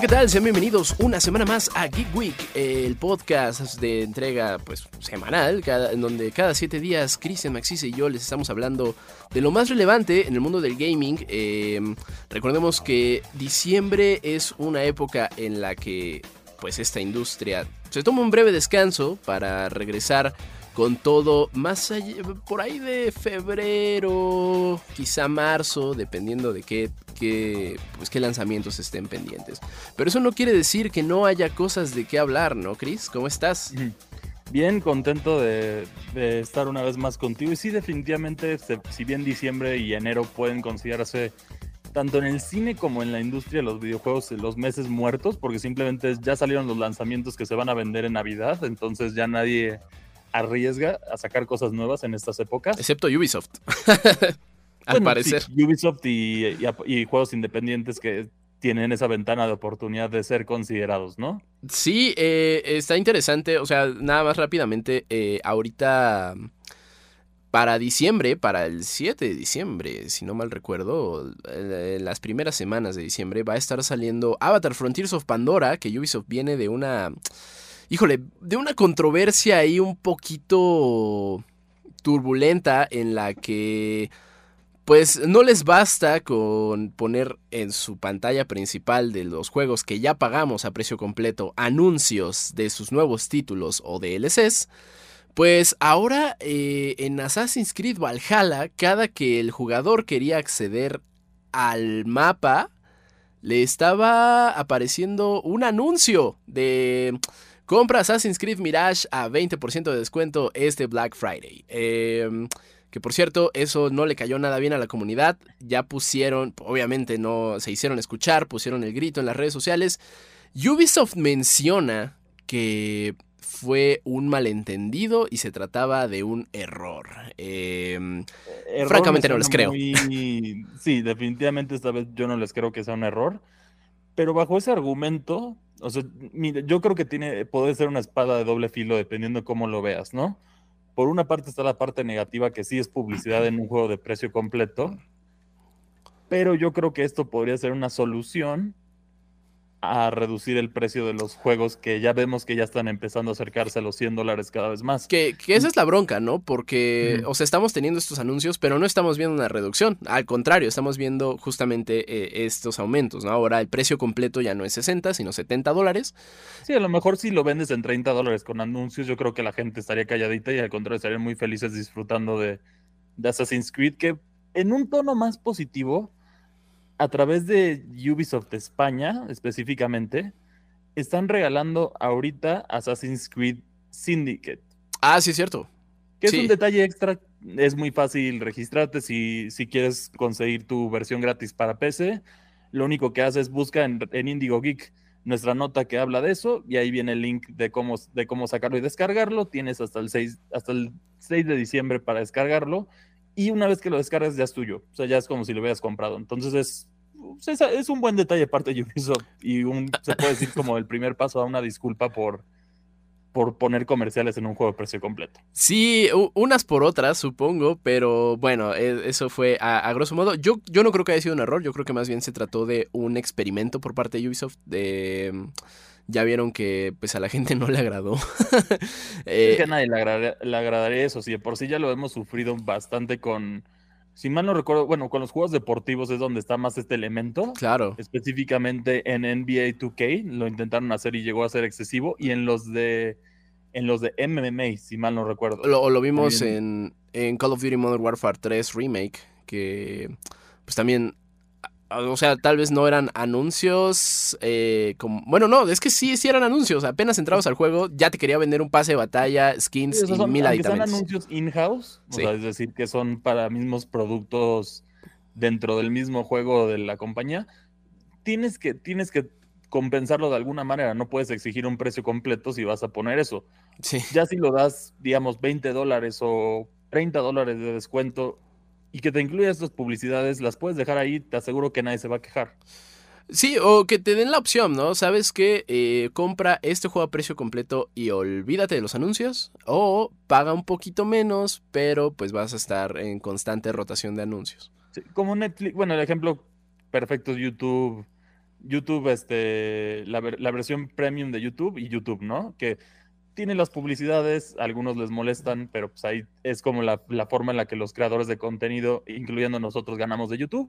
¿Qué tal? Sean bienvenidos una semana más a Geek Week, el podcast de entrega pues semanal, en donde cada siete días Cristian Maxis y yo les estamos hablando de lo más relevante en el mundo del gaming. Em, recordemos que diciembre es una época en la que pues esta industria se toma un breve descanso para regresar con todo más allá, por ahí de febrero, quizá marzo, dependiendo de qué, qué, pues qué lanzamientos estén pendientes. Pero eso no quiere decir que no haya cosas de qué hablar, ¿no, Chris? ¿Cómo estás? Bien, contento de, estar una vez más contigo. Y sí, definitivamente, si bien diciembre y enero pueden considerarse tanto en el cine como en la industria de los videojuegos los meses muertos, porque simplemente ya salieron los lanzamientos que se van a vender en Navidad, entonces ya nadie arriesga a sacar cosas nuevas en estas épocas. Excepto Ubisoft. Al parecer. Ubisoft y, juegos independientes que tienen esa ventana de oportunidad de ser considerados, ¿no? Sí, eh, está interesante. O sea, nada más rápidamente, eh, ahorita para diciembre, para el 7 de diciembre, si no mal recuerdo, en las primeras semanas de diciembre va a estar saliendo Avatar Frontiers of Pandora, que Ubisoft viene de una híjole, de una controversia ahí un poquito turbulenta en la que pues no les basta con poner en su pantalla principal de los juegos que ya pagamos a precio completo anuncios de sus nuevos títulos o DLCs. Pues ahora eh, en Assassin's Creed Valhalla, cada que el jugador quería acceder al mapa, le estaba apareciendo un anuncio de Compra Assassin's Creed Mirage a 20% de descuento este Black Friday. Em, que por cierto, eso no le cayó nada bien a la comunidad. Ya pusieron, obviamente no se hicieron escuchar, pusieron el grito en las redes sociales. Ubisoft menciona que fue un malentendido y se trataba de un error. Em, francamente no les creo. Sí, definitivamente esta vez yo no les creo que sea un error. Pero bajo ese argumento, o sea, yo creo que tiene, puede ser una espada de doble filo dependiendo de cómo lo veas, ¿no? Por una parte está la parte negativa que sí es publicidad en un juego de precio completo, pero yo creo que esto podría ser una solución a reducir el precio de los juegos que ya vemos que ya están empezando a acercarse a los 100 dólares cada vez más. Que, esa es la bronca, ¿no? Porque, o sea, estamos teniendo estos anuncios, pero no estamos viendo una reducción. Al contrario, estamos viendo justamente eh, estos aumentos, ¿no? Ahora el precio completo ya no es 60, sino 70 dólares. Sí, a lo mejor si lo vendes en 30 dólares con anuncios, yo creo que la gente estaría calladita y al contrario estarían muy felices disfrutando de, de Assassin's Creed, que en un tono más positivo a través de Ubisoft España específicamente, están regalando ahorita Assassin's Creed Syndicate. Ah, sí, es cierto. Que es un detalle extra. Es muy fácil registrarte si, si quieres conseguir tu versión gratis para PC. Lo único que haces es busca en, en Indigo Geek nuestra nota que habla de eso y ahí viene el link de cómo, de cómo sacarlo y descargarlo. Tienes hasta el 6, hasta el 6 de diciembre para descargarlo y una vez que lo descargas ya es tuyo. O sea, ya es como si lo hubieras comprado. Entonces es, pues, es, un buen detalle parte de Ubisoft y un, se puede decir como el primer paso a una disculpa por, por poner comerciales en un juego de precio completo. Sí, unas por otras, supongo, pero bueno, e, eso fue a, grosso modo. Yo, yo no creo que haya sido un error, yo creo que más bien se trató de un experimento por parte de Ubisoft. De, ya vieron que pues a la gente no le agradó. es que a nadie le, agradaría eso, si de por sí ya lo hemos sufrido bastante con si mal no recuerdo, bueno, con los juegos deportivos es donde está más este elemento. Claro. Específicamente en NBA 2K lo intentaron hacer y llegó a ser excesivo. Y en los de en los de MMA, si mal no recuerdo. Lo, lo vimos en, en, Call of Duty Modern Warfare 3 Remake, que pues también o sea, tal vez no eran anuncios. Eh, como, bueno, no, es que sí, sí eran anuncios. Apenas entrabas al juego, ya te quería vender un pase de batalla, skins y mil Son anuncios in-house, o sea, es decir, que son para mismos productos dentro del mismo juego de la compañía. Tienes que, tienes que compensarlo de alguna manera. No puedes exigir un precio completo si vas a poner eso. Sí. Ya si lo das, digamos, 20 dólares o 30 dólares de descuento y que te incluya estas publicidades, las puedes dejar ahí, te aseguro que nadie se va a quejar. Sí, o que te den la opción, ¿no? Sabes que eh, compra este juego a precio completo y olvídate de los anuncios. O paga un poquito menos, pero pues vas a estar en constante rotación de anuncios. Sí, como Netflix, bueno, el ejemplo perfecto es YouTube. YouTube, este, la, la versión premium de YouTube y YouTube, ¿no? Que tiene las publicidades, algunos les molestan, pero pues ahí es como la, la, forma en la que los creadores de contenido, incluyendo nosotros, ganamos de YouTube.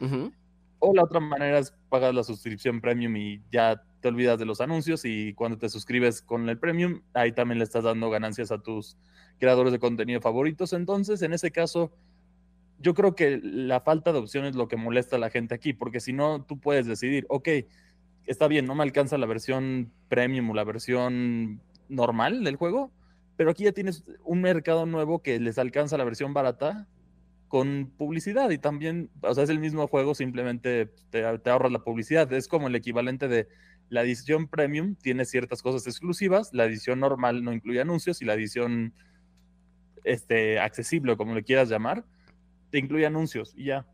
Uh o la otra manera es pagar la suscripción premium y ya te olvidas de los anuncios y cuando te suscribes con el premium, ahí también le estás dando ganancias a tus creadores de contenido favoritos. Entonces, en ese caso, yo creo que la falta de opción es lo que molesta a la gente aquí, porque si no, tú puedes decidir, ok, está bien, no me alcanza la versión premium o la versión normal del juego, pero aquí ya tienes un mercado nuevo que les alcanza la versión barata con publicidad y también, o sea, es el mismo juego, simplemente te, ahorras la publicidad. Es como el equivalente de la edición premium, tiene ciertas cosas exclusivas, la edición normal no incluye anuncios y la edición este, accesible, como le quieras llamar, te incluye anuncios y ya.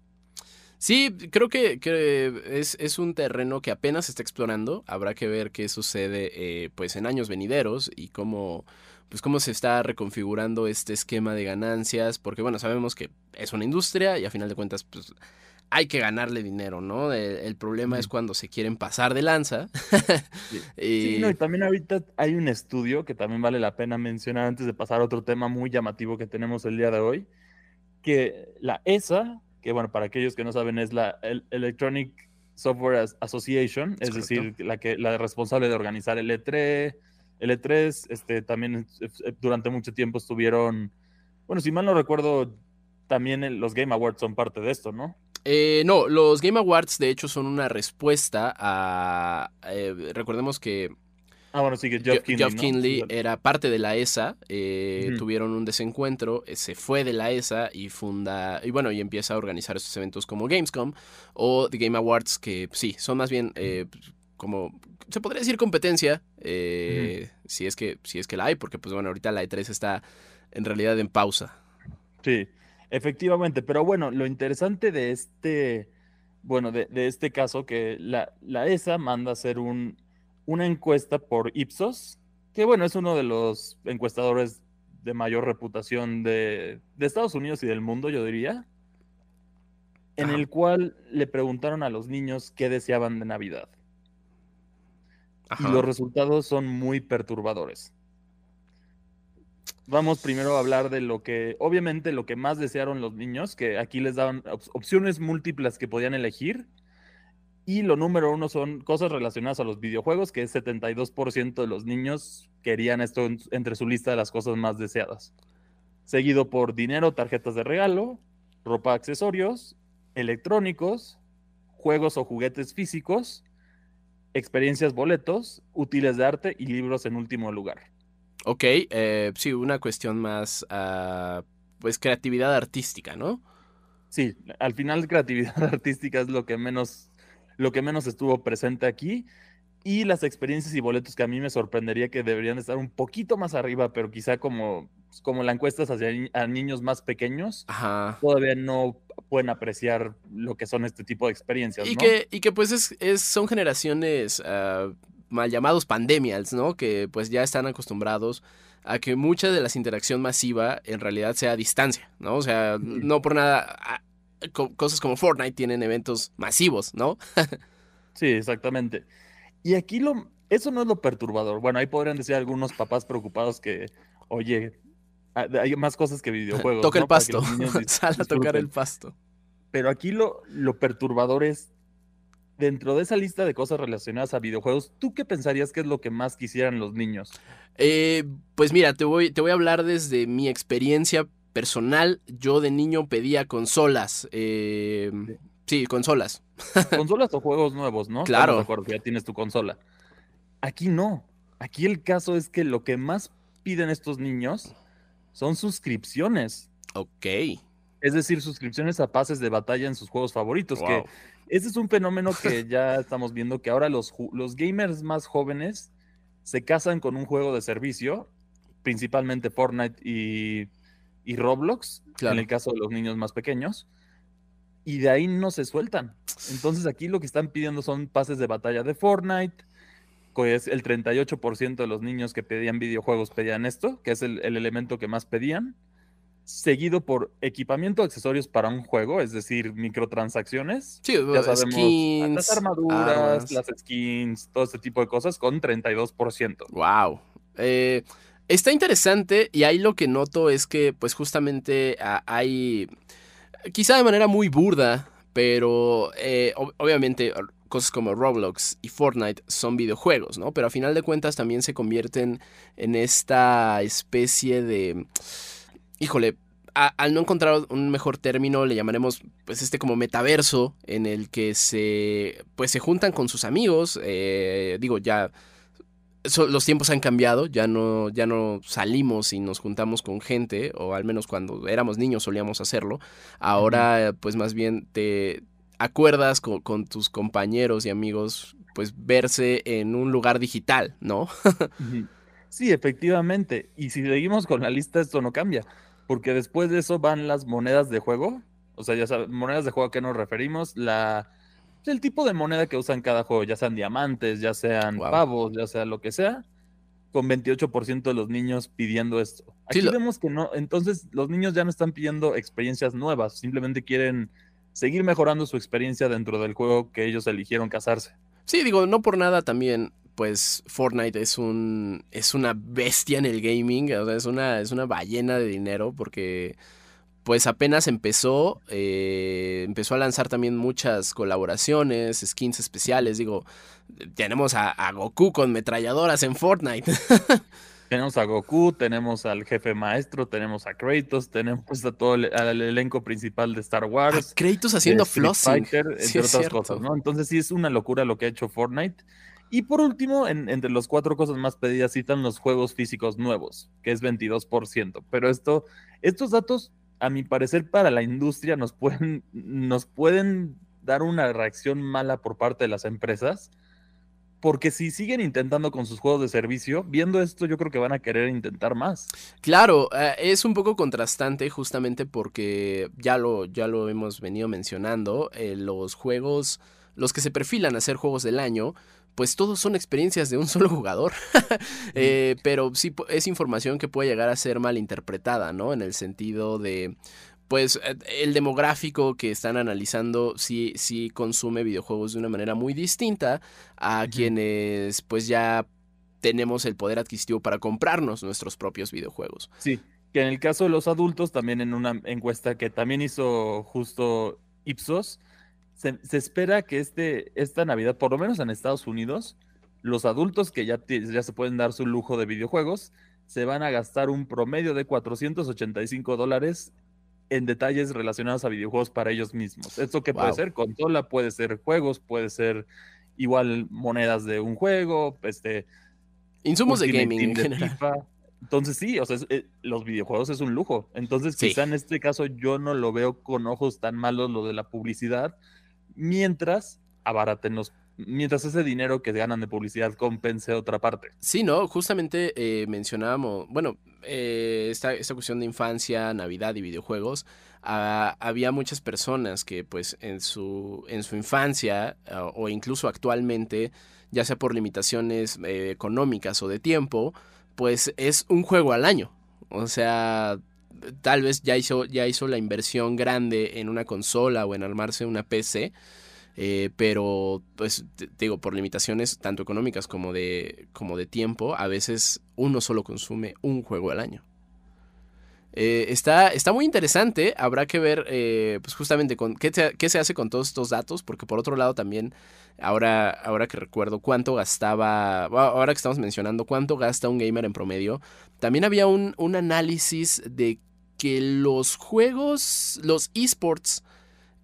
Sí, creo que, es, un terreno que apenas se está explorando. Habrá que ver qué sucede eh, pues en años venideros y cómo pues cómo se está reconfigurando este esquema de ganancias, porque bueno, sabemos que es una industria y a final de cuentas pues hay que ganarle dinero, ¿no? El, problema es cuando se quieren pasar de lanza. sí. no, y también ahorita hay un estudio que también vale la pena mencionar antes de pasar a otro tema muy llamativo que tenemos el día de hoy, que la ESA, que bueno, para aquellos que no saben es la Electronic Software Association, es, decir, la, que, la responsable de organizar el E3, L3, este, también eh, durante mucho tiempo estuvieron, bueno, si mal no recuerdo, también los Game Awards son parte de esto, ¿no? Eh, no, los Game Awards de hecho son una respuesta a... Eh, recordemos que... Ah, bueno, sí, que Geoff Kinley, era parte de la ESA, tuvieron un desencuentro, se fue de la ESA y funda, y bueno, y empieza a organizar estos eventos como Gamescom o The Game Awards, que sí, son más bien como se podría decir competencia, eh, si, es que, si es que la hay, porque pues bueno, ahorita la E3 está en realidad en pausa. Sí, efectivamente, pero bueno, lo interesante de este, bueno, de, este caso, que la, la, ESA manda a hacer un, una encuesta por Ipsos, que bueno, es uno de los encuestadores de mayor reputación de, de Estados Unidos y del mundo, yo diría, en el cual le preguntaron a los niños qué deseaban de Navidad. Y los resultados son muy perturbadores. Vamos primero a hablar de lo que, obviamente, lo que más desearon los niños, que aquí les daban opciones múltiples que podían elegir. Y lo número uno son cosas relacionadas a los videojuegos, que es 72% de los niños querían esto entre su lista de las cosas más deseadas. Seguido por dinero, tarjetas de regalo, ropa, accesorios, electrónicos, juegos o juguetes físicos, experiencias, boletos, útiles de arte y libros en último lugar. Ok, eh, sí, una cuestión más, uh, pues creatividad artística, ¿no? Sí, al final creatividad artística es lo que menos, lo que menos estuvo presente aquí. Y las experiencias y boletos que a mí me sorprendería que deberían estar un poquito más arriba, pero quizá como, como la encuesta es hacia a niños más pequeños, todavía no pueden apreciar lo que son este tipo de experiencias. Y, que, y que pues es, son generaciones uh, mal llamados pandemias, ¿no? Que pues ya están acostumbrados a que mucha de la interacción masiva en realidad sea a distancia, ¿no? O sea, no por nada, cosas como Fortnite tienen eventos masivos, ¿no? sí, exactamente. Y aquí lo, eso no es lo perturbador. Bueno, ahí podrían decir algunos papás preocupados que, oye, hay más cosas que videojuegos. Toca el pasto. Sal a tocar el pasto. Pero aquí lo, lo perturbador es, dentro de esa lista de cosas relacionadas a videojuegos, ¿tú qué pensarías que es lo que más quisieran los niños? Eh, pues mira, te voy, te voy a hablar desde mi experiencia personal. Yo de niño pedía consolas. Eh, sí. consolas. Consolas o juegos nuevos, ¿no? Claro. acuerdo ya tienes tu consola. Aquí no. Aquí el caso es que lo que más piden estos niños son suscripciones. Ok. Es decir, suscripciones a pases de batalla en sus juegos favoritos. Que ese es un fenómeno que ya estamos viendo que ahora los, los gamers más jóvenes se casan con un juego de servicio, principalmente Fortnite y, y Roblox, en el caso de los niños más pequeños, y de ahí no se sueltan. Entonces aquí lo que están pidiendo son pases de batalla de Fortnite, pues el 38% de los niños que pedían videojuegos pedían esto, que es el, elemento que más pedían, seguido por equipamiento, accesorios para un juego, es decir, microtransacciones. Sí, ya sabemos, las armaduras, las skins, todo ese tipo de cosas, con 32%. Wow. Eh, está interesante y ahí lo que noto es que, pues justamente hay, quizá de manera muy burda, pero eh, obviamente cosas como Roblox y Fortnite son videojuegos, ¿no? Pero a final de cuentas también se convierten en esta especie de... Híjole, al no encontrar un mejor término, le llamaremos pues este como metaverso en el que se pues se juntan con sus amigos, eh, digo ya los tiempos han cambiado, ya no, ya no salimos y nos juntamos con gente, o al menos cuando éramos niños solíamos hacerlo. Ahora, pues más bien te, acuerdas con, tus compañeros y amigos, pues verse en un lugar digital, ¿no? sí, efectivamente. Y si seguimos con la lista, esto no cambia, porque después de eso van las monedas de juego. O sea, ya sabes, monedas de juego a qué nos referimos, la el tipo de moneda que usan cada juego, ya sean diamantes, ya sean pavos, ya sea lo que sea, con 28% de los niños pidiendo esto. Aquí vemos que no, entonces los niños ya no están pidiendo experiencias nuevas, simplemente quieren seguir mejorando su experiencia dentro del juego que ellos eligieron casarse. Sí, digo, no por nada también, pues Fortnite es un es una bestia en el gaming, o sea, es una es una ballena de dinero porque pues apenas empezó, eh, empezó a lanzar también muchas colaboraciones, skins especiales, digo, tenemos a Goku con metralladoras en Fortnite. Tenemos a Goku, tenemos al jefe maestro, tenemos a Kratos, tenemos a todo el, elenco principal de Star Wars. Kratos haciendo flossing. entre otras cosas, ¿no? Entonces sí es una locura lo que ha hecho Fortnite. Y por último, entre las cuatro cosas más pedidas citan los juegos físicos nuevos, que es 22%. Pero esto, estos datos, a mi parecer, para la industria nos pueden, dar una reacción mala por parte de las empresas porque si siguen intentando con sus juegos de servicio, viendo esto yo creo que van a querer intentar más. Claro, eh, es un poco contrastante justamente porque ya lo, ya lo hemos venido mencionando, eh, los juegos, los que se perfilan a ser juegos del año, pues todos son experiencias de un solo jugador. Eh, pero sí es información que puede llegar a ser mal interpretada, ¿no? En el sentido de, pues eh, el demográfico que están analizando sí, sí consume videojuegos de una manera muy distinta a quienes pues ya tenemos el poder adquisitivo para comprarnos nuestros propios videojuegos. Sí, que en el caso de los adultos, también en una encuesta que también hizo justo Ipsos, se, espera que este, esta Navidad, por lo menos en Estados Unidos, los adultos que ya, ya se pueden dar su lujo de videojuegos, se van a gastar un promedio de 485 dólares en detalles relacionados a videojuegos para ellos mismos. ¿Esto qué puede ser? Consola, puede ser juegos, puede ser igual monedas de un juego, este... Insumos de gaming en general. Entonces sí, o sea, eh, los videojuegos es un lujo. Entonces quizá en este caso yo no lo veo con ojos tan malos lo de la publicidad, mientras abaraten los mientras ese dinero que ganan de publicidad compense otra parte. Sí, no, justamente eh, mencionábamos, bueno, eh, esta, esta, cuestión de infancia, Navidad y videojuegos, ah, había muchas personas que pues en su, en su infancia ah, o incluso actualmente, ya sea por limitaciones eh, económicas o de tiempo, pues es un juego al año. O sea, tal vez ya hizo, ya hizo la inversión grande en una consola o en armarse una PC eh, pero, pues, digo, por limitaciones tanto económicas como de, como de tiempo, a veces uno solo consume un juego al año. Eh, está, está muy interesante, habrá que ver, eh, pues justamente, con qué, qué, se hace con todos estos datos, porque por otro lado también, ahora, ahora que recuerdo cuánto gastaba, ahora que estamos mencionando cuánto gasta un gamer en promedio, también había un, un análisis de que los juegos, los esports,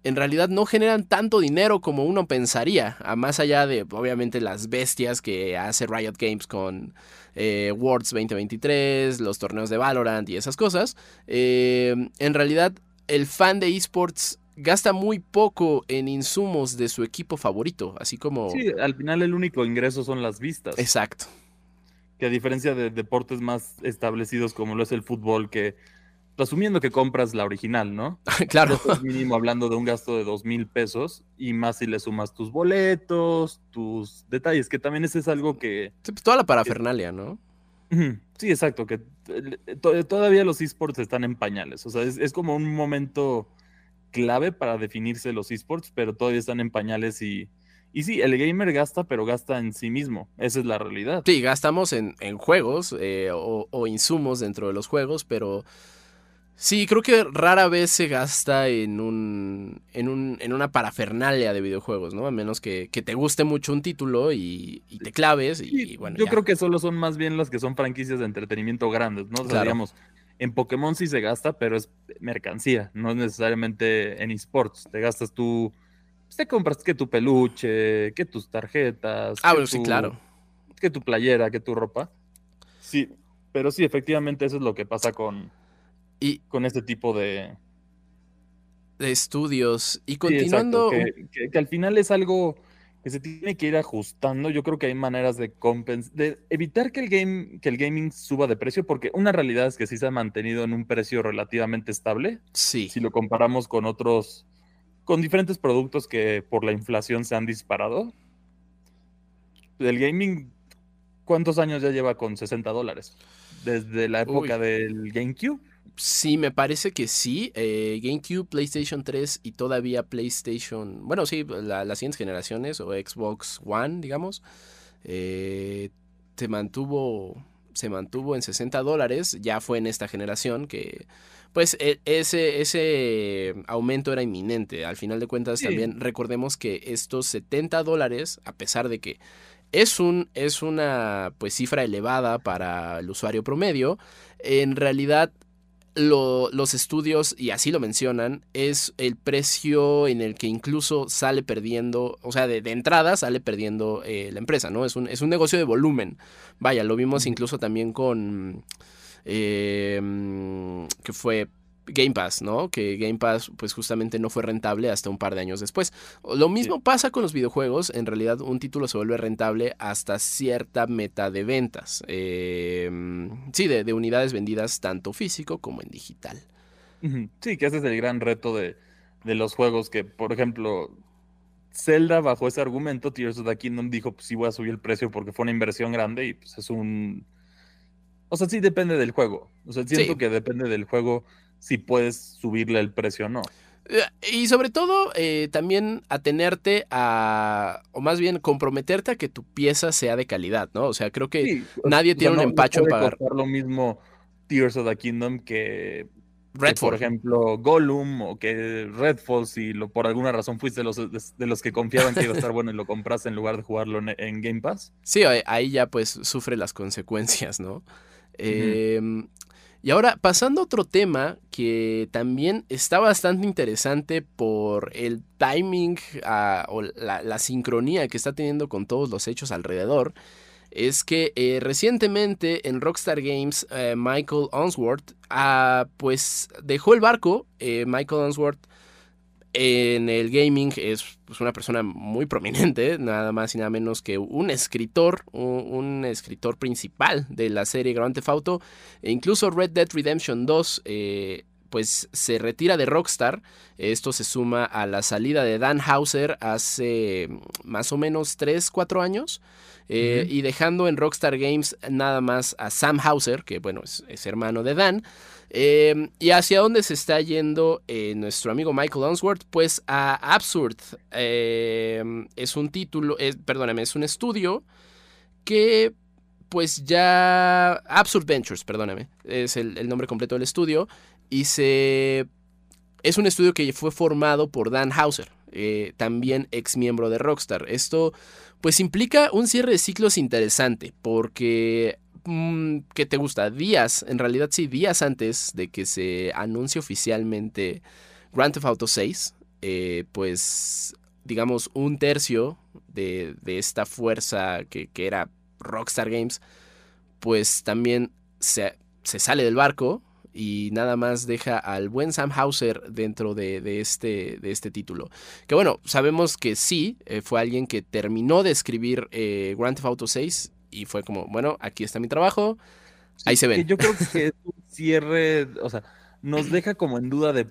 en realidad no generan tanto dinero como uno pensaría, a más allá de obviamente las bestias que hace Riot Games con eh, Worlds 2023, los torneos de Valorant y esas cosas. Eh, en realidad el fan de esports gasta muy poco en insumos de su equipo favorito, así como... Sí, al final el único ingreso son las vistas. Exacto. Que a diferencia de deportes más establecidos como lo es el fútbol, que asumiendo que compras la original, ¿no? claro. mínimo hablando de un gasto de dos mil pesos y más si le sumas tus boletos, tus detalles, que también ese es algo que... Pues, toda la parafernalia, ¿no? Sí, exacto, que todavía los esports están en pañales, o sea, es, como un momento clave para definirse los esports, pero todavía están en pañales y, y sí, el gamer gasta, pero gasta en sí mismo, esa es la realidad. Sí, gastamos en, juegos eh, o, insumos dentro de los juegos, pero Sí, creo que rara vez se gasta en un, en un en una parafernalia de videojuegos, ¿no? A menos que, te guste mucho un título y, te claves y, bueno. Yo creo que solo son más bien las que son franquicias de entretenimiento grandes, ¿no? O sea, digamos, en Pokémon sí se gasta, pero es mercancía, no es necesariamente en esports. Te gastas tú, pues, te compras que tu peluche, que tus tarjetas. Ah, bueno, sí, claro. Que tu playera, que tu ropa. Sí, pero sí, efectivamente eso es lo que pasa con y con este tipo de, de estudios. Y continuando. que, al final es algo que se tiene que ir ajustando. Yo creo que hay maneras de de evitar que el game, que el gaming suba de precio, porque una realidad es que sí se ha mantenido en un precio relativamente estable. Sí. Si lo comparamos con otros, con diferentes productos que por la inflación se han disparado. El gaming, ¿cuántos años ya lleva con 60 dólares? Desde la época del GameCube. Sí, me parece que sí. Eh, GameCube, PlayStation 3 y todavía PlayStation. Bueno, sí, las siguientes generaciones o Xbox One, digamos. Eh, se mantuvo. Se mantuvo en 60 dólares. Ya fue en esta generación que. Pues e, ese, ese aumento era inminente. Al final de cuentas, también recordemos que estos 70 dólares, a pesar de que es, un, es una pues, cifra elevada para el usuario promedio, en realidad los estudios, y así lo mencionan, es el precio en el que incluso sale perdiendo, o sea, de, entrada sale perdiendo eh, la empresa, ¿no? Es un, es un negocio de volumen. Vaya, lo vimos incluso también con... Eh, que fue Game Pass, ¿no? Que Game Pass pues justamente no fue rentable hasta un par de años después. Lo mismo pasa con los videojuegos, en realidad un título se vuelve rentable hasta cierta meta de ventas. Em, sí, de, unidades vendidas tanto físico como en digital. Sí, que ese es el gran reto de, los juegos que, por ejemplo, Zelda bajo ese argumento, Tears of the Kingdom dijo, pues sí voy a subir el precio porque fue una inversión grande y pues es un... O sea, sí depende del juego. O sea, siento que depende del juego si puedes subirle el precio o no. Eh, y sobre todo, eh, también atenerte a, o más bien comprometerte a que tu pieza sea de calidad, ¿no? O sea, creo que nadie tiene un empacho en pagar. lo mismo Tears of the Kingdom que, por ejemplo, Gollum o que Redfall, si lo, por alguna razón fuiste de los, de, los que confiaban que iba a estar bueno y lo compraste en lugar de jugarlo en, Game Pass. Sí, ahí ya pues sufre las consecuencias, ¿no? eh, y ahora, pasando a otro tema que también está bastante interesante por el timing ah, o la, sincronía que está teniendo con todos los hechos alrededor, es que eh, recientemente en Rockstar Games eh, Michael Onsworth ah, pues dejó el barco. Eh, Michael Onsworth en el gaming es pues, una persona muy prominente, nada más y nada menos que un escritor, un, escritor principal de la serie Grand Theft Auto, e incluso Red Dead Redemption 2, eh, pues se retira de Rockstar. Esto se suma a la salida de Dan Hauser hace más o menos 3, 4 años. Eh, y dejando en Rockstar Games nada más a Sam Hauser, que bueno, es hermano de Dan. Em, ¿Y hacia dónde se está yendo eh, nuestro amigo Michael Unsworth? Pues a Absurd. Em, es un título, perdóname, es un estudio que pues ya... Absurd Ventures, perdóname, es el, nombre completo del estudio. Y se... Es un estudio que fue formado por Dan Hauser, eh, también ex miembro de Rockstar. Esto pues implica un cierre de ciclos interesante porque Mm, ¿qué te gusta? Días, en realidad sí, días antes de que se anuncie oficialmente Grand Theft Auto 6, eh, pues digamos un tercio de, esta fuerza que, era Rockstar Games, pues también se, sale del barco y nada más deja al buen Sam Hauser dentro de, este, de este título. Que bueno, sabemos que sí, eh, fue alguien que terminó de escribir eh, Grand Theft Auto 6 y fue como, bueno, aquí está mi trabajo, ahí se ve Yo creo que es un cierre, o sea, nos deja como en duda de,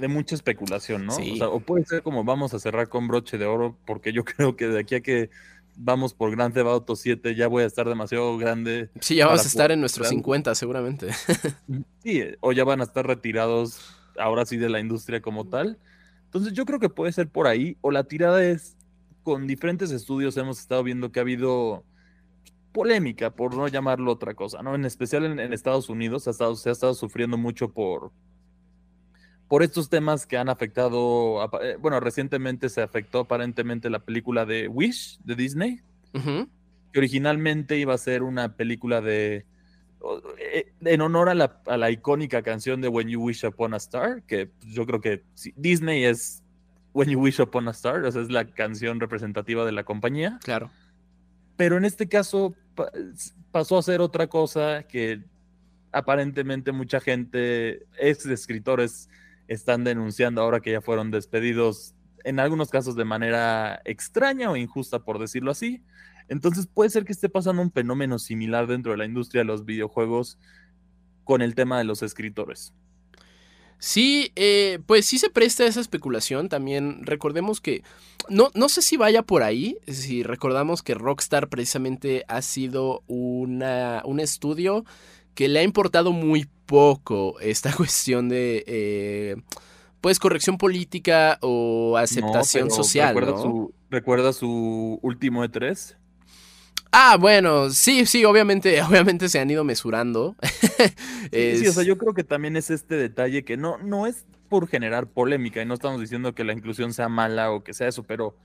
de mucha especulación, ¿no? Sí. O, sea, o puede ser como vamos a cerrar con broche de oro, porque yo creo que de aquí a que vamos por Grand Theft Auto 7 ya voy a estar demasiado grande. Sí, ya vamos para a estar en nuestros jugar. 50 seguramente. Sí, o ya van a estar retirados ahora sí de la industria como tal. Entonces yo creo que puede ser por ahí, o la tirada es, con diferentes estudios hemos estado viendo que ha habido polémica, por no llamarlo otra cosa, ¿no? En especial en, en Estados Unidos ha estado- se ha estado sufriendo mucho por, por estos temas que han afectado, eh, bueno, recientemente se afectó aparentemente la película de Wish de Disney, que originalmente iba a ser una película de eh, en honor a la, a la icónica canción de When You Wish Upon a Star, que yo creo que sí, Disney es When You Wish Upon a Star, o sea, es la canción representativa de la compañía, Claro. pero en este caso pa- pasó a ser otra cosa que aparentemente mucha gente, ex escritores, están denunciando ahora que ya fueron despedidos, en algunos casos de manera extraña o injusta, por decirlo así. Entonces puede ser que esté pasando un fenómeno similar dentro de la industria de los videojuegos con el tema de los escritores. Sí, eh, pues sí se presta esa especulación. También recordemos que. No, no sé si vaya por ahí. Si recordamos que Rockstar precisamente ha sido una, un estudio que le ha importado muy poco esta cuestión de. eh, pues corrección política o aceptación No, pero social. ¿recuerda, ¿no? su, ¿Recuerda su último E E3? Ah, bueno, sí, sí, obviamente, obviamente se han ido mesurando. Sí, sí, o sea, Es- yo creo que también es este detalle que no, no es por generar polémica y no estamos diciendo que la inclusión sea mala o que sea eso, pero,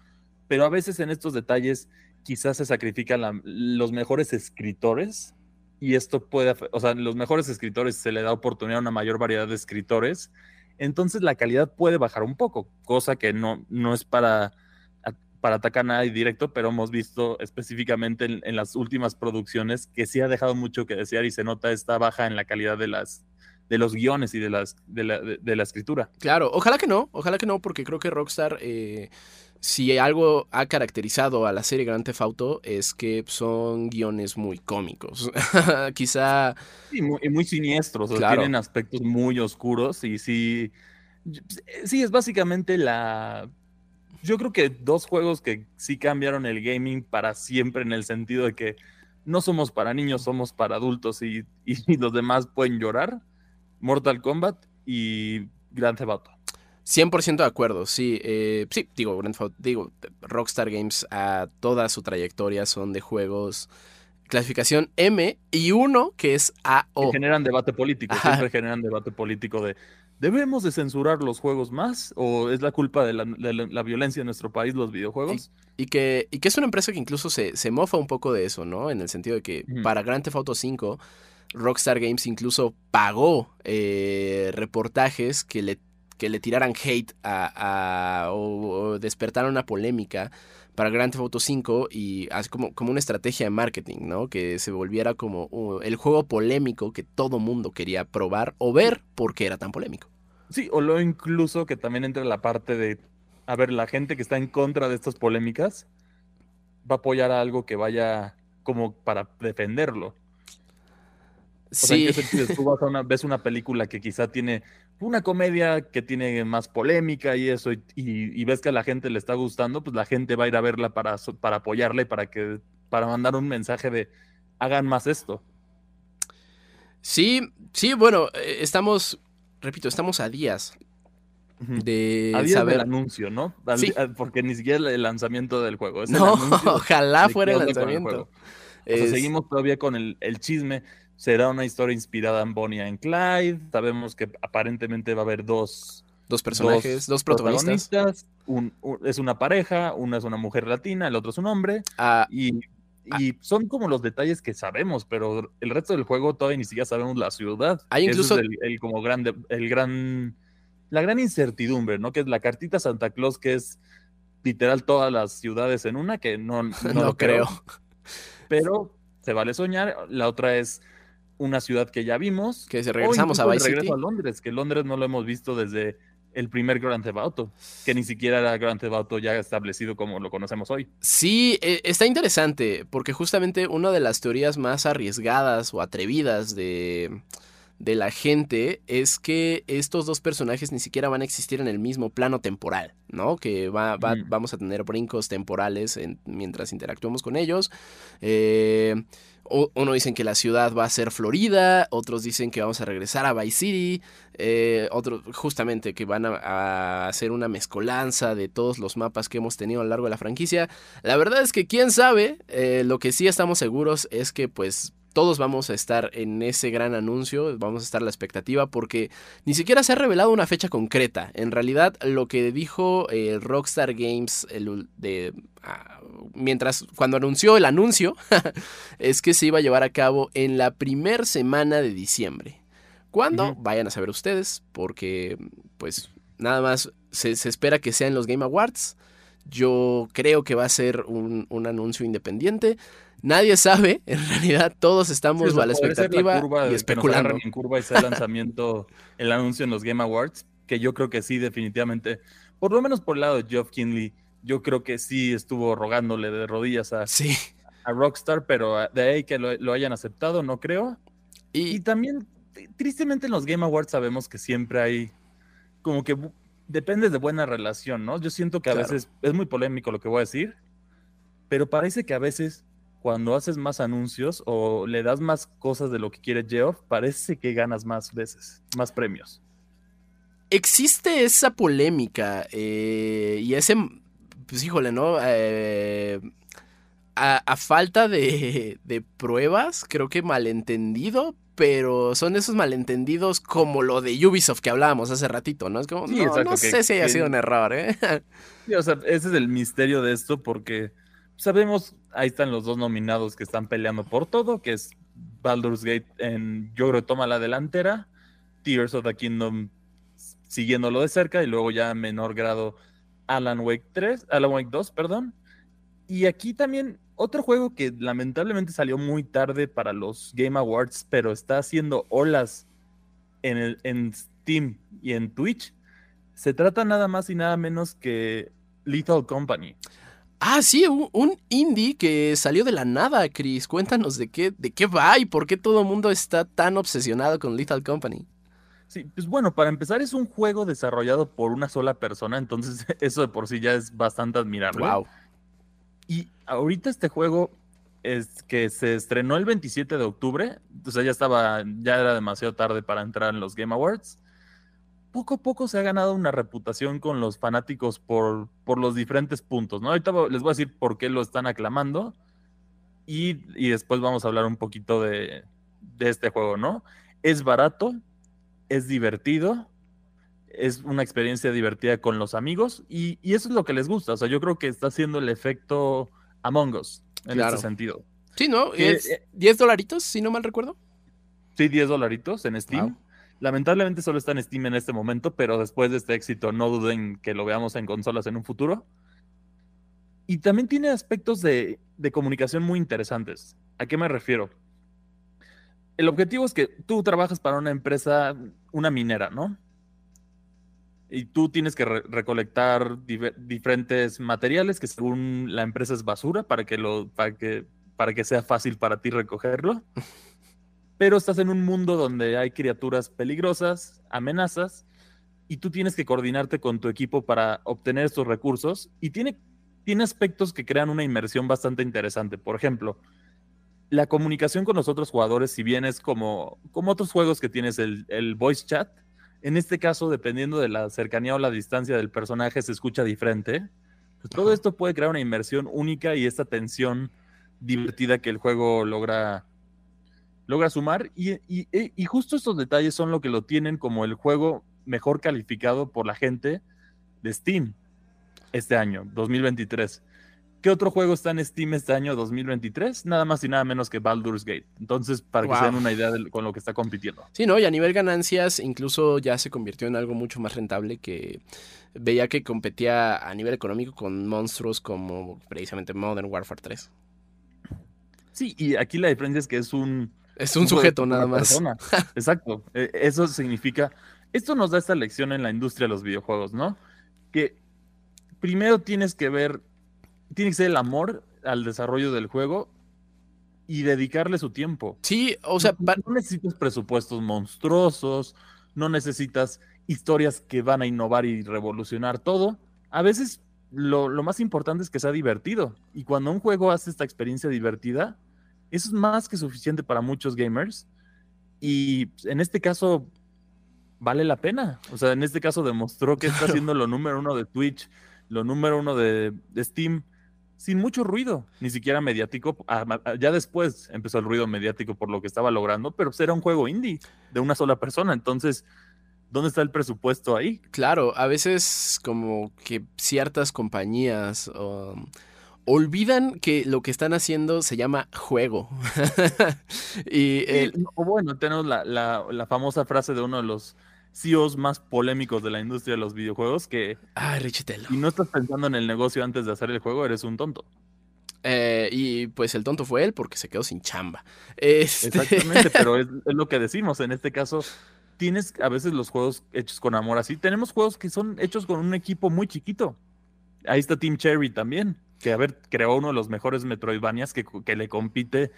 pero a veces en estos detalles quizás se sacrifican la- los mejores escritores y esto puede, o sea, los mejores escritores se le da oportunidad a una mayor variedad de escritores, entonces la calidad puede bajar un poco, cosa que no, no es para, para atacar a nadie directo, pero hemos visto específicamente en, en las últimas producciones que sí ha dejado mucho que desear y se nota esta baja en la calidad de las de los guiones y de las de la, de- de la escritura. Claro, ojalá que no, ojalá que no, porque creo que Rockstar, eh, si algo ha caracterizado a la serie Grand Theft Auto, es que son guiones muy cómicos. Quizá, Y muy, y muy siniestros, o sea, tienen aspectos muy oscuros y sí sí es básicamente la yo creo que dos juegos que sí cambiaron el gaming para siempre en el sentido de que no somos para niños, somos para adultos y, y los demás pueden llorar. Mortal Kombat y Grand Theft Auto. 100% de acuerdo, sí, eh, sí, digo, Grand Theft Auto- digo, Rockstar Games a toda su trayectoria son de juegos clasificación M y uno que es que AO. generan debate político, Ajá. siempre generan debate político de ¿debemos de censurar los juegos más? ¿O es la culpa de la, de la- violencia en nuestro país los videojuegos? Y que, y que es una empresa que incluso se, se mofa un poco de eso, ¿no? En el sentido de que para Grand Theft Auto 5, Rockstar Games incluso pagó eh, reportajes que le, que le tiraran hate a, a- o, o despertaran una polémica para Grand Theft Auto 5 y así como, como una estrategia de marketing, ¿no? Que se volviera como uh, el juego polémico que todo mundo quería probar o ver porque era tan polémico. Sí, o luego incluso que también entra la parte de, a ver, la gente que está en contra de estas polémicas va a apoyar a algo que vaya como para defenderlo. O sea, ¿en qué sentido? Tú vas a una, ves una película que quizá tiene una comedia que tiene más polémica y eso, y, y- y ves que a la gente le está gustando, pues la gente va a ir a verla para, para apoyarle, para que, para mandar un mensaje de hagan más esto. sí, sí, bueno, eh, estamos, repito, estamos a días de A días saber. del anuncio, ¿no? Al Sí. Porque ni siquiera el lanzamiento del juego. Es No, ojalá fuera el lanzamiento. juego. O sea, Es- seguimos todavía con el, el chisme. Será una historia inspirada en Bonnie and Clyde. Sabemos que aparentemente va a haber dos, Dos personajes, dos, protagonistas. protagonistas. Un- un- es una pareja, una es una mujer latina, el otro es un hombre. Ah, Y, y son como los detalles que sabemos, pero el resto del juego todavía ni siquiera sabemos la ciudad. Hay incluso- es el, el como grande, el gran, la gran incertidumbre, ¿no? Que es la cartita Santa Claus, que es literal todas las ciudades en una, que no, no, no, lo creo. pero se vale soñar. La otra es una ciudad que ya vimos. Que o regresamos a incluso el Vice regreso City. a Londres, que Londres no lo hemos visto desde el primer Grand Theft Auto, que ni siquiera era Grand Theft Auto ya establecido como lo conocemos hoy. Sí, eh, está interesante, porque justamente una de las teorías más arriesgadas o atrevidas de, de la gente es que estos dos personajes ni siquiera van a existir en el mismo plano temporal, ¿no? Que va, vamos a tener brincos temporales mientras interactuamos con ellos. Eh, uno dicen que la ciudad va a ser Florida, otros dicen que vamos a regresar a Vice City, eh, otros justamente que van a, hacer una mezcolanza de todos los mapas que hemos tenido a lo largo de la franquicia. La verdad es que quién sabe, eh, lo que sí estamos seguros es que pues todos vamos a estar en ese gran anuncio, vamos a estar a la expectativa porque ni siquiera se ha revelado una fecha concreta. En realidad lo que dijo eh, Rockstar Games de, ah, mientras cuando anunció el anuncio es que se iba a llevar a cabo en la primer semana de diciembre. ¿Cuándo? Vayan a saber ustedes porque pues nada más se, espera que sea en los Game Awards. Yo creo que va a ser un, un anuncio independiente. Nadie sabe, en realidad todos estamos a la expectativa y especulando. en curva ese lanzamiento, el anuncio en los Game Awards, que yo creo que sí, definitivamente, por lo menos por el lado de Geoff Kinley, yo creo que sí estuvo rogándole de rodillas a, sí. a Rockstar, pero de ahí que lo, hayan aceptado, no creo. Y, también, tristemente en los Game Awards sabemos que siempre hay como que depende de buena relación, ¿no? Yo siento que a veces es muy polémico lo que voy a decir, pero parece que a veces cuando haces más anuncios o le das más cosas de lo que quiere Geoff, parece que ganas más veces, más premios. Existe esa polémica eh, y ese, pues híjole, ¿no? Eh, a, falta de, pruebas, creo que malentendido, pero son esos malentendidos como lo de Ubisoft que hablábamos hace ratito, ¿no? Es como, no, sé si haya sido un error, ¿eh? Sí, o sea, ese es el misterio de esto porque sabemos, ahí están los dos nominados que están peleando por todo, que es Baldur's Gate en, yo creo, toma la delantera, Tears of the Kingdom siguiéndolo de cerca y luego ya en menor grado Alan Wake 3, Alan Wake 2, perdón. Y aquí también otro juego que lamentablemente salió muy tarde para los Game Awards, pero está haciendo olas en, el, en Steam y en Twitch. Se trata nada más y nada menos que Lethal Company. Ah, sí, un, indie que salió de la nada, Chris. Cuéntanos de qué, de qué va y por qué todo el mundo está tan obsesionado con Lethal Company. Sí, pues bueno, para empezar es un juego desarrollado por una sola persona, entonces eso de por sí ya es bastante admirable. Wow. Y ahorita este juego es que se estrenó el 27 de octubre, o sea, ya estaba, ya era demasiado tarde para entrar en los Game Awards poco a poco se ha ganado una reputación con los fanáticos por, por los diferentes puntos, ¿no? Ahorita les voy a decir por qué lo están aclamando y, después vamos a hablar un poquito de, este juego, ¿no? Es barato, es divertido, es una experiencia divertida con los amigos y, eso es lo que les gusta. O sea, yo creo que está haciendo el efecto Among Us en ese sentido. Sí, ¿no? ¿Es ¿10 eh, dolaritos, si no mal recuerdo? Sí, 10 dolaritos en Steam. Lamentablemente solo está en Steam en este momento, pero después de este éxito no duden que lo veamos en consolas en un futuro. Y también tiene aspectos de, comunicación muy interesantes. ¿A qué me refiero? El objetivo es que tú trabajas para una empresa, una minera, ¿no? Y tú tienes que recolectar diferentes materiales que según la empresa es basura para que, lo, para que, para que sea fácil para ti recogerlo. pero estás en un mundo donde hay criaturas peligrosas, amenazas, y tú tienes que coordinarte con tu equipo para obtener estos recursos, y tiene, tiene aspectos que crean una inmersión bastante interesante. Por ejemplo, la comunicación con los otros jugadores, si bien es como, como otros juegos que tienes el, el voice chat, en este caso, dependiendo de la cercanía o la distancia del personaje, se escucha diferente. Pues todo esto puede crear una inmersión única y esta tensión divertida que el juego logra logra sumar y, y, justo estos detalles son lo que lo tienen como el juego mejor calificado por la gente de Steam este año, 2023. ¿Qué otro juego está en Steam este año 2023? Nada más y nada menos que Baldur's Gate. Entonces, para que se den una idea de, con lo que está compitiendo. Sí, ¿no? Y a nivel ganancias, incluso ya se convirtió en algo mucho más rentable que veía que competía a nivel económico con monstruos como precisamente Modern Warfare 3. Sí, y aquí la diferencia es que es un es un sujeto nada más. Exacto. E, eso significa. Esto nos da esta lección en la industria de los videojuegos, ¿no? Que primero tienes que ver. Tiene que ser el amor al desarrollo del juego. y dedicarle su tiempo. Sí, o sea, no necesitas presupuestos monstruosos, no necesitas historias que van a innovar y revolucionar todo. A veces lo, más importante es que sea divertido. Y cuando un juego hace esta experiencia divertida, eso es más que suficiente para muchos gamers. Y en este caso, vale la pena. O sea, en este caso demostró que está siendo lo número uno de Twitch, lo número uno de, Steam, sin mucho ruido, ni siquiera mediático. Ya después empezó el ruido mediático por lo que estaba logrando, pero era un juego indie de una sola persona. Entonces, ¿dónde está el presupuesto ahí? Claro, a veces como que ciertas compañías um, olvidan que lo que están haciendo se llama juego. y o bueno, tenemos la, famosa frase de uno de los CEOs más polémicos de la industria de los videojuegos que... Ah, Richetelo. Y no estás pensando en el negocio antes de hacer el juego, eres un tonto. Eh, y pues el tonto fue él porque se quedó sin chamba. Este Exactamente, pero es, lo que decimos. En este caso, tienes a veces los juegos hechos con amor así. Tenemos juegos que son hechos con un equipo muy chiquito. Ahí está Team Cherry también, que a ver, creó uno de los mejores Metroidvanias que, que le compite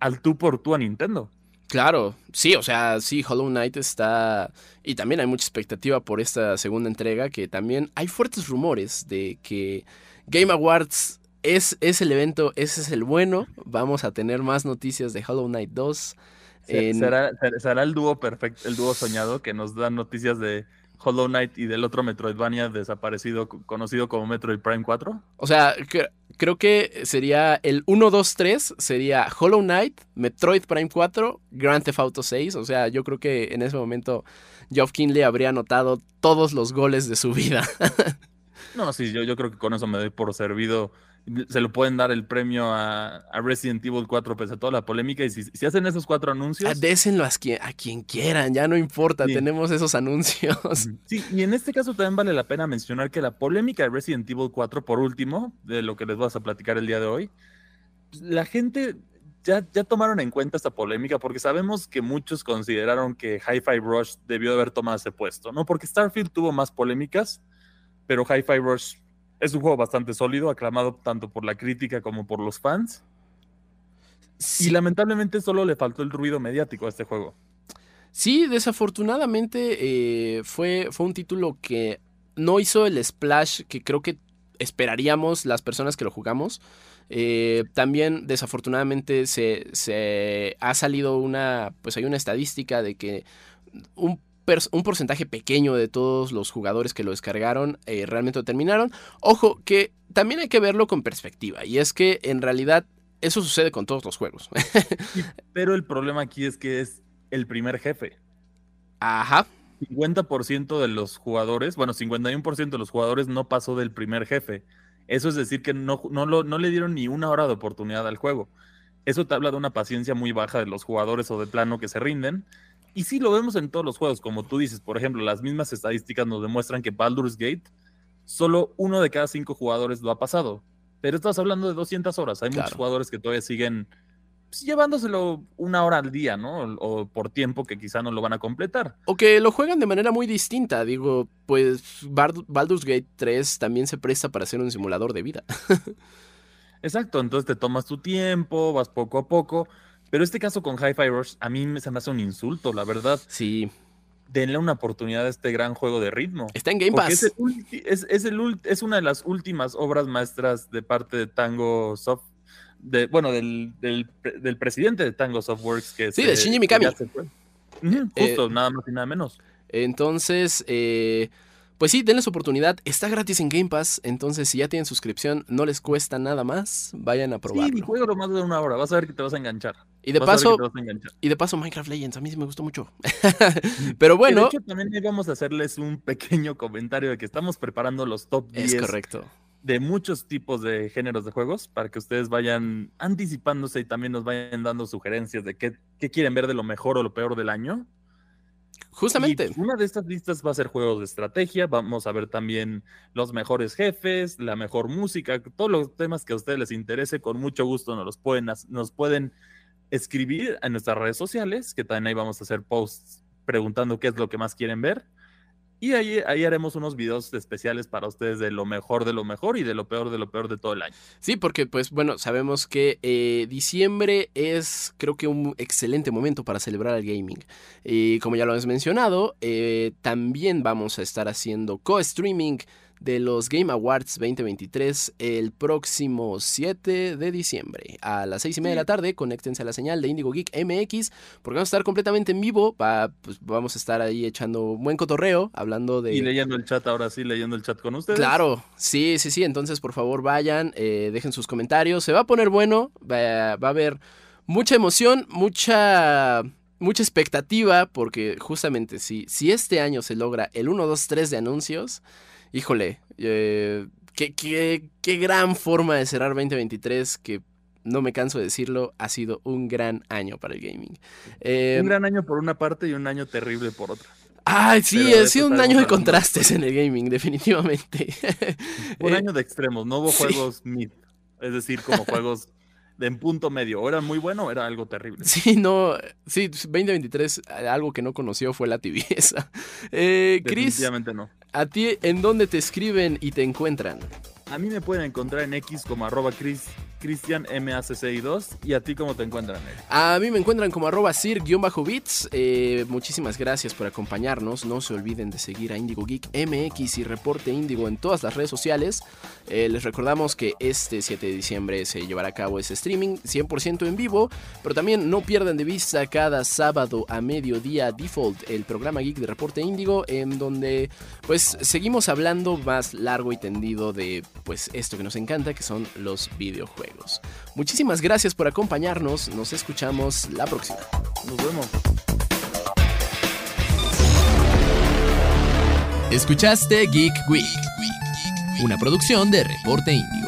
al tú por tú a Nintendo. Claro, sí, o sea, sí, Hollow Knight está... Y también hay mucha expectativa por esta segunda entrega, que también hay fuertes rumores de que Game Awards es, es el evento, ese es el bueno. Vamos a tener más noticias de Hollow Knight 2. Será, será, el dúo perfecto, el dúo soñado que nos da noticias de Hollow Knight y del otro Metroidvania desaparecido, conocido como Metroid Prime 4? O sea, creo que sería el 1, 2, 3, sería Hollow Knight, Metroid Prime 4, Grand Theft Auto 6. O sea, yo creo que en ese momento Geoff Kinley habría anotado todos los goles de su vida. no, sí, yo, yo creo que con eso me doy por servido se lo pueden dar el premio a, Resident Evil 4 pese a toda la polémica. Y si, hacen esos cuatro anuncios. Ah, désenlo a quien, a quien quieran, ya no importa, tenemos esos anuncios. Sí, y en este caso también vale la pena mencionar que la polémica de Resident Evil 4, por último, de lo que les vas a platicar el día de hoy, pues, la gente ya, ya tomaron en cuenta esta polémica porque sabemos que muchos consideraron que Hi-Fi Rush debió de haber tomado ese puesto, ¿no? Porque Starfield tuvo más polémicas, pero Hi-Fi Rush es un juego bastante sólido, aclamado tanto por la crítica como por los fans. Y lamentablemente solo le faltó el ruido mediático a este juego. Sí, desafortunadamente eh, fue, fue un título que no hizo el splash que creo que esperaríamos las personas que lo jugamos. Eh, también desafortunadamente se, se, ha salido una, pues hay una estadística de que un un porcentaje pequeño de todos los jugadores que lo descargaron eh, realmente lo terminaron. Ojo, que también hay que verlo con perspectiva. Y es que en realidad eso sucede con todos los juegos. Pero el problema aquí es que es el primer jefe. Ajá. 50% de los jugadores, bueno, 51% de los jugadores no pasó del primer jefe. Eso es decir que no, no, no le dieron ni una hora de oportunidad al juego. Eso te habla de una paciencia muy baja de los jugadores o de plano que se rinden. Y sí lo vemos en todos los juegos, como tú dices, por ejemplo, las mismas estadísticas nos demuestran que Baldur's Gate, solo uno de cada cinco jugadores lo ha pasado. Pero estás hablando de 200 horas. Hay muchos jugadores que todavía siguen pues, llevándoselo una hora al día, ¿no? O, por tiempo que quizá no lo van a completar. O que lo juegan de manera muy distinta. Digo, pues Baldur's Gate 3 también se presta para ser un simulador de vida. Exacto, entonces te tomas tu tiempo, vas poco a poco. Pero este caso con Hi-Fi Rush a mí se me hace un insulto, la verdad. Sí. Denle una oportunidad a este gran juego de ritmo. Está en Game Pass. Es, una de las últimas obras maestras de parte de Tango Soft. De, bueno, del, presidente de Tango Softworks. Que sí, de Shinji Mikami. justo, nada más y nada menos. Entonces, eh, pues sí, denles oportunidad. Está gratis en Game Pass. Entonces, si ya tienen suscripción, no les cuesta nada más. Vayan a probarlo. Sí, juego más de una hora. Vas a ver que te vas a enganchar. Y de paso, y de paso, Minecraft Legends. A mí sí me gustó mucho. Pero bueno. De hecho, también íbamos a hacerles un pequeño comentario de que estamos preparando los top 10. Es correcto. De muchos tipos de géneros de juegos para que ustedes vayan anticipándose y también nos vayan dando sugerencias de qué, qué quieren ver de lo mejor o lo peor del año. Justamente. una de estas listas va a ser juegos de estrategia. Vamos a ver también los mejores jefes, la mejor música, todos los temas que a ustedes les interese. Con mucho gusto nos los pueden, nos pueden escribir en nuestras redes sociales, que también ahí vamos a hacer posts preguntando qué es lo que más quieren ver. Y ahí, ahí haremos unos videos especiales para ustedes de lo mejor de lo mejor y de lo peor de lo peor de todo el año. Sí, porque pues bueno, sabemos que eh, diciembre es creo que un excelente momento para celebrar el gaming. Y como ya lo has mencionado, eh, también vamos a estar haciendo co-streaming de los Game Awards 2023 el próximo 7 de diciembre a las 6 y media de la tarde. Conéctense a la señal de Indigo Geek MX porque vamos a estar completamente en vivo. pues, vamos a estar ahí echando un buen cotorreo, hablando de... Y leyendo el chat ahora sí, leyendo el chat con ustedes. Claro, sí, sí, sí. Entonces, por favor, vayan, eh, dejen sus comentarios. Se va a poner bueno, va, va a haber mucha emoción, mucha mucha expectativa porque justamente si, si este año se logra el 1, 2, 3 de anuncios, híjole, eh, qué, qué, gran forma de cerrar 2023 que no me canso de decirlo, ha sido un gran año para el gaming. un eh, gran año por una parte y un año terrible por otra. Ay, sí, ha sido un año de contrastes en el gaming, definitivamente. un eh, año de extremos, no hubo juegos mid, es decir, como juegos de en punto medio. O era muy bueno o era algo terrible. Sí, no. Sí, 2023, algo que no conoció fue la tibieza. Eh, Chris, no. ¿A ti en dónde te escriben y te encuentran? A mí me pueden encontrar en X como arroba Chris Cristian MACCI2. ¿Y a ti cómo te encuentran? A mí me encuentran como arroba sir-bits. Eh, muchísimas gracias por acompañarnos. No se olviden de seguir a Indigo Geek MX y Reporte Indigo en todas las redes sociales. Eh, les recordamos que este 7 de diciembre se llevará a cabo ese streaming 100% en vivo. Pero también no pierdan de vista cada sábado a mediodía Default, el programa Geek de Reporte Indigo, en donde pues seguimos hablando más largo y tendido de pues esto que nos encanta, que son los videojuegos. Muchísimas gracias por acompañarnos, nos escuchamos la próxima. Nos vemos. Escuchaste Geek Week, una producción de Reporte Indio.